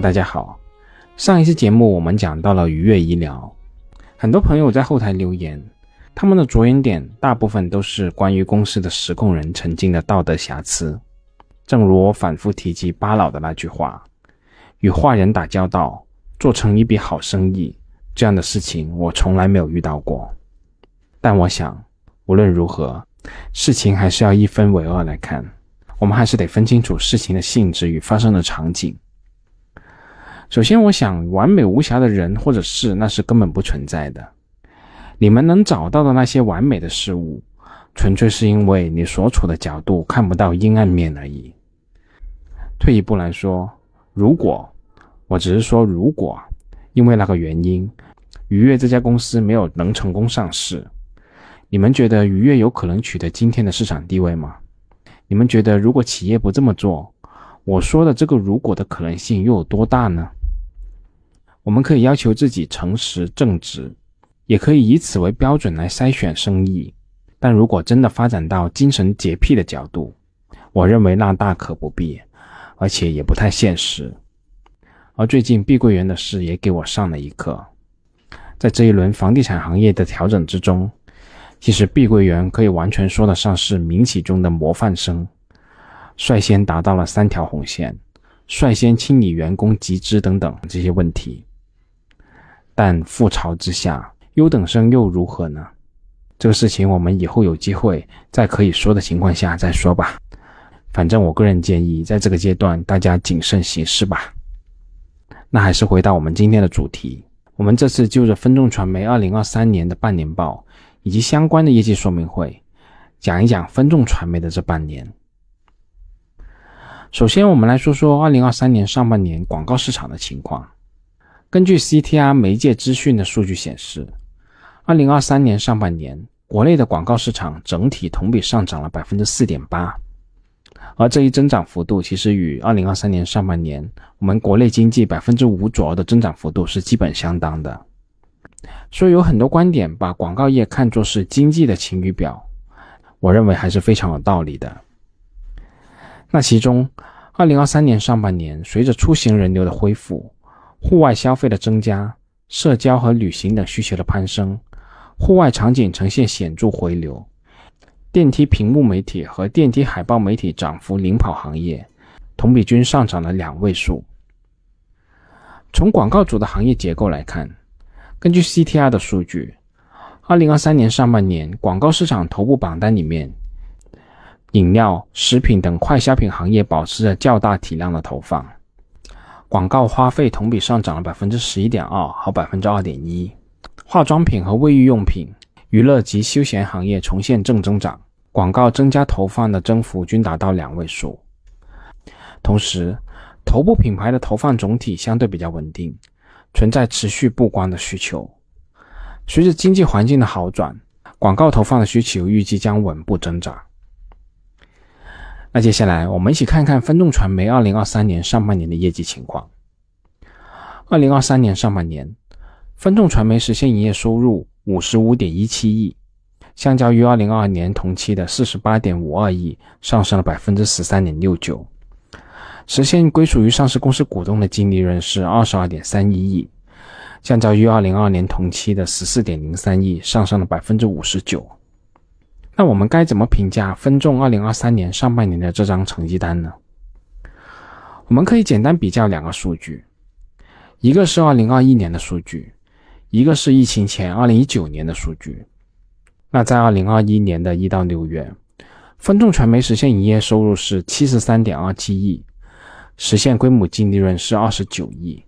大家好。上一期节目我们讲到了愉悦医疗，很多朋友在后台留言，他们的着眼点大部分都是关于公司的实控人曾经的道德瑕疵。正如我反复提及巴老的那句话：“与坏人打交道，做成一笔好生意，这样的事情我从来没有遇到过。”但我想，无论如何，事情还是要一分为二来看。我们还是得分清楚事情的性质与发生的场景。首先，我想完美无瑕的人或者事，那是根本不存在的。你们能找到的那些完美的事物，纯粹是因为你所处的角度看不到阴暗面而已。退一步来说，如果我只是说如果，因为那个原因，愉悦这家公司没有能成功上市，你们觉得愉悦有可能取得今天的市场地位吗？你们觉得，如果企业不这么做，我说的这个“如果”的可能性又有多大呢？我们可以要求自己诚实正直，也可以以此为标准来筛选生意。但如果真的发展到精神洁癖的角度，我认为那大可不必，而且也不太现实。而最近碧桂园的事也给我上了一课，在这一轮房地产行业的调整之中。其实碧桂园可以完全说得上是民企中的模范生，率先达到了三条红线，率先清理员工集资等等这些问题。但覆巢之下，优等生又如何呢？这个事情我们以后有机会在可以说的情况下再说吧。反正我个人建议，在这个阶段大家谨慎行事吧。那还是回到我们今天的主题，我们这次就着分众传媒二零二三年的半年报。以及相关的业绩说明会，讲一讲分众传媒的这半年。首先，我们来说说二零二三年上半年广告市场的情况。根据 CTR 媒介资讯的数据显示，二零二三年上半年国内的广告市场整体同比上涨了百分之四点八，而这一增长幅度其实与二零二三年上半年我们国内经济百分之五左右的增长幅度是基本相当的。所以有很多观点把广告业看作是经济的晴雨表，我认为还是非常有道理的。那其中，二零二三年上半年，随着出行人流的恢复，户外消费的增加，社交和旅行等需求的攀升，户外场景呈现显著回流，电梯屏幕媒体和电梯海报媒体涨幅领跑行业，同比均上涨了两位数。从广告主的行业结构来看。根据 CTR 的数据，二零二三年上半年广告市场头部榜单里面，饮料、食品等快消品行业保持着较大体量的投放，广告花费同比上涨了百分之十一点二和百分之二点一。化妆品和卫浴用品、娱乐及休闲行业重现正增长，广告增加投放的增幅均达到两位数。同时，头部品牌的投放总体相对比较稳定。存在持续不光的需求，随着经济环境的好转，广告投放的需求预计将稳步增长。那接下来我们一起看看分众传媒二零二三年上半年的业绩情况。二零二三年上半年，分众传媒实现营业收入五十五点一七亿，相较于二零二二年同期的四十八点五二亿，上升了百分之十三点六九。实现归属于上市公司股东的净利润是二十二点三一亿，相较于二零二二年同期的十四点零三亿，上升了百分之五十九。那我们该怎么评价分众二零二三年上半年的这张成绩单呢？我们可以简单比较两个数据，一个是二零二一年的数据，一个是疫情前二零一九年的数据。那在二零二一年的一到六月，分众传媒实现营业收入是七十三点二七亿。实现规模净利润是二十九亿，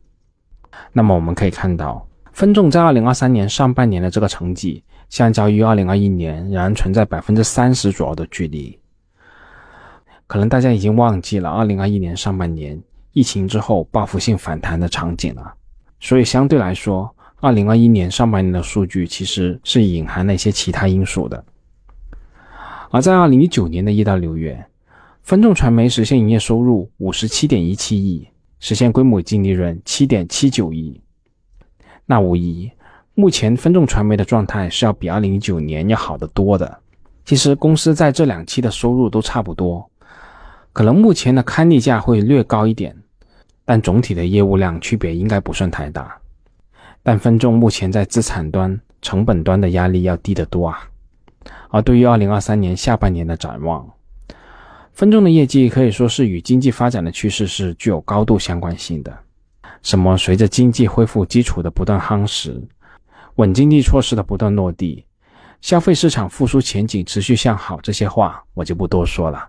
那么我们可以看到，分众在二零二三年上半年的这个成绩，相较于二零二一年仍然存在百分之三十左右的距离。可能大家已经忘记了二零二一年上半年疫情之后报复性反弹的场景了，所以相对来说，二零二一年上半年的数据其实是隐含了一些其他因素的。而在二零一九年的一到六月。分众传媒实现营业收入五十七点一七亿，实现规模净利润七点七九亿。那无疑，目前分众传媒的状态是要比二零一九年要好得多的。其实公司在这两期的收入都差不多，可能目前的刊例价会略高一点，但总体的业务量区别应该不算太大。但分众目前在资产端、成本端的压力要低得多啊。而对于二零二三年下半年的展望，分众的业绩可以说是与经济发展的趋势是具有高度相关性的。什么随着经济恢复基础的不断夯实，稳经济措施的不断落地，消费市场复苏前景持续向好，这些话我就不多说了。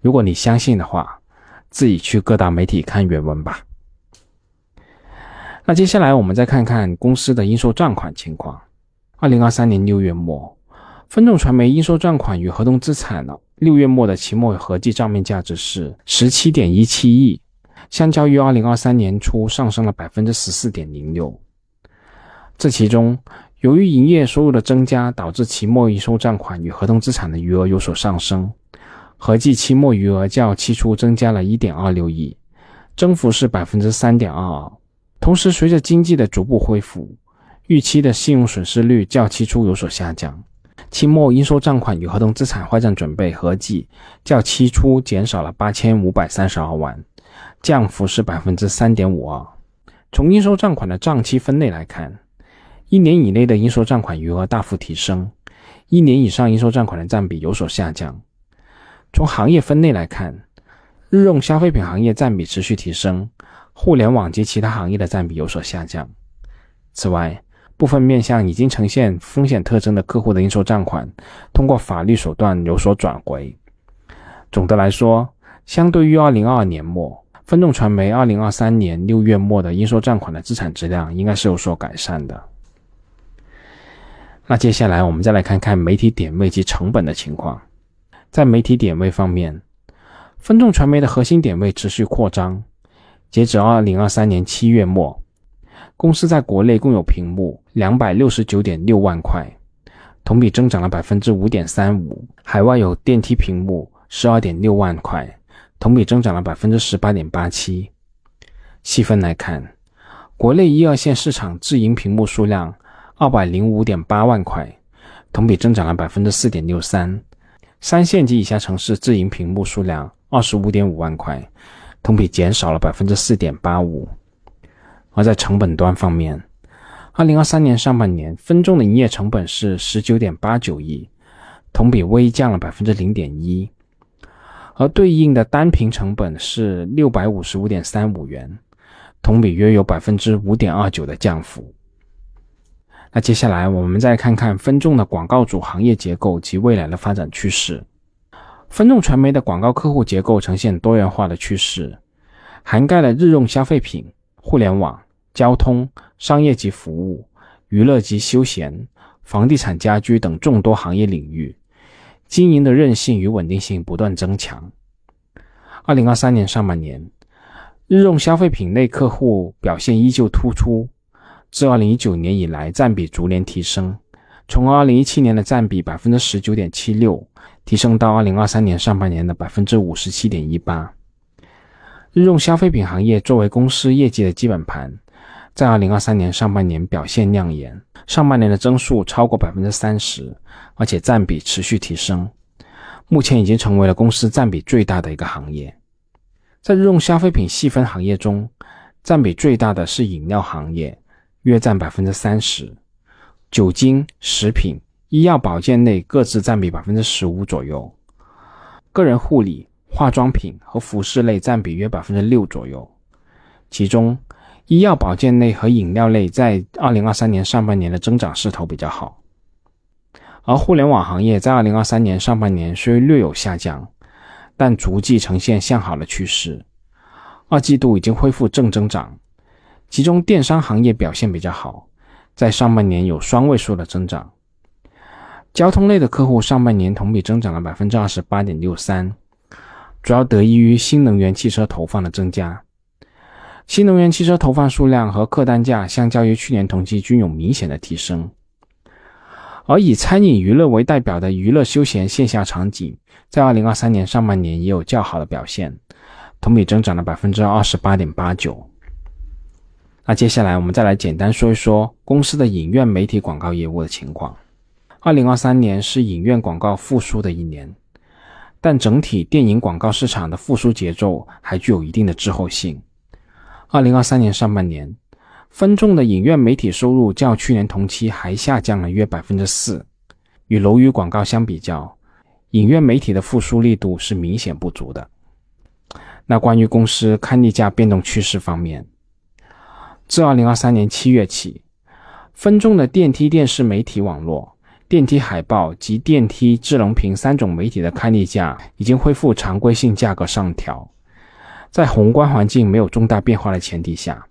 如果你相信的话，自己去各大媒体看原文吧。那接下来我们再看看公司的应收账款情况。二零二三年六月末，分众传媒应收账款与合同资产呢，六月末的期末合计账面价值是十七点一七亿，相较于二零二三年初上升了百分之十四点零六。这其中，由于营业收入的增加，导致期末应收账款与合同资产的余额有所上升，合计期末余额较期初增加了一点二六亿，增幅是百分之三点二二。同时，随着经济的逐步恢复，预期的信用损失率较期初有所下降。期末应收账款与合同资产坏账准备合计较期初减少了八千五百三十二万，降幅是百分之三点五二。从应收账款的账期分类来看，一年以内的应收账款余额大幅提升，一年以上应收账款的占比有所下降。从行业分类来看，日用消费品行业占比持续提升。互联网及其他行业的占比有所下降。此外，部分面向已经呈现风险特征的客户的应收账款，通过法律手段有所转回。总的来说，相对于2022年末，分众传媒2023年六月末的应收账款的资产质量应该是有所改善的。那接下来我们再来看看媒体点位及成本的情况。在媒体点位方面，分众传媒的核心点位持续扩张。截止二零二三年七月末，公司在国内共有屏幕两百六十九点六万块，同比增长了百分之五点三五；海外有电梯屏幕十二点六万块，同比增长了百分之十八点八七。细分来看，国内一二线市场自营屏幕数量二百零五点八万块，同比增长了百分之四点六三；三线及以下城市自营屏幕数量二十五点五万块。同比减少了百分之四点八五，而在成本端方面，二零二三年上半年分众的营业成本是十九点八九亿，同比微降了百分之零点一，而对应的单屏成本是六百五十五点三五元，同比约有百分之五点二九的降幅。那接下来我们再看看分众的广告主行业结构及未来的发展趋势。分众传媒的广告客户结构呈现多元化的趋势，涵盖了日用消费品、互联网、交通、商业及服务、娱乐及休闲、房地产、家居等众多行业领域，经营的韧性与稳定性不断增强。二零二三年上半年，日用消费品类客户表现依旧突出，自二零一九年以来占比逐年提升，从二零一七年的占比百分之十九点七六。提升到二零二三年上半年的百分之五十七点一八。日用消费品行业作为公司业绩的基本盘，在二零二三年上半年表现亮眼，上半年的增速超过百分之三十，而且占比持续提升，目前已经成为了公司占比最大的一个行业。在日用消费品细分行业中，占比最大的是饮料行业，约占百分之三十，酒精、食品。医药保健类各自占比百分之十五左右，个人护理、化妆品和服饰类占比约百分之六左右。其中，医药保健类和饮料类在二零二三年上半年的增长势头比较好，而互联网行业在二零二三年上半年虽略有下降，但逐季呈现向好的趋势，二季度已经恢复正增长。其中，电商行业表现比较好，在上半年有双位数的增长。交通类的客户上半年同比增长了百分之二十八点六三，主要得益于新能源汽车投放的增加。新能源汽车投放数量和客单价相较于去年同期均有明显的提升。而以餐饮娱乐为代表的娱乐休闲线下场景，在二零二三年上半年也有较好的表现，同比增长了百分之二十八点八九。那接下来我们再来简单说一说公司的影院媒体广告业务的情况。二零二三年是影院广告复苏的一年，但整体电影广告市场的复苏节奏还具有一定的滞后性。二零二三年上半年，分众的影院媒体收入较去年同期还下降了约百分之四。与楼宇广告相比较，影院媒体的复苏力度是明显不足的。那关于公司刊例价变动趋势方面，自二零二三年七月起，分众的电梯电视媒体网络、电梯海报及电梯智能屏三种媒体的开立价已经恢复常规性价格上调。在宏观环境没有重大变化的前提下，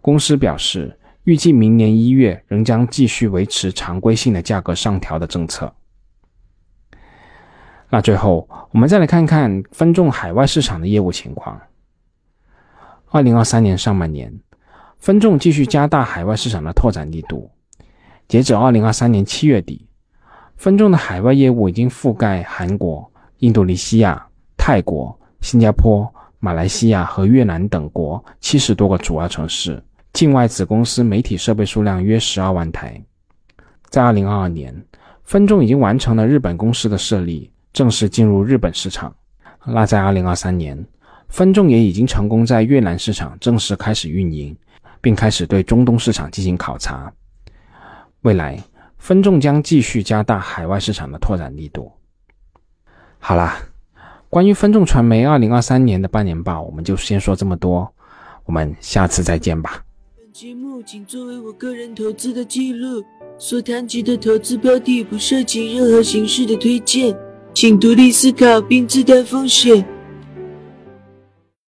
公司表示预计明年一月仍将继续维持常规性的价格上调的政策。那最后，我们再来看看分众海外市场的业务情况。二零二三年上半年，分众继续加大海外市场的拓展力度。截止二零二三年七月底，分众的海外业务已经覆盖韩国、印度尼西亚、泰国、新加坡。马来西亚和越南等国七十多个主要城市，境外子公司媒体设备数量约十二万台。在二零二二年，分众已经完成了日本公司的设立，正式进入日本市场。那在二零二三年，分众也已经成功在越南市场正式开始运营，并开始对中东市场进行考察。未来，分众将继续加大海外市场的拓展力度。好啦。关于分众传媒二零二三年的半年报，我们就先说这么多，我们下次再见吧。本节目仅作为我个人投资的记录，所谈及的投资标的不涉及任何形式的推荐，请独立思考并自担风险。